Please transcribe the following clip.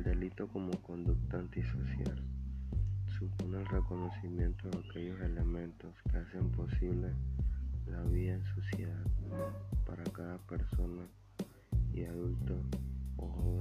el delito como conducta antisocial. Supone el reconocimiento de aquellos elementos que hacen posible la vida en sociedad para cada persona y adulto o joven.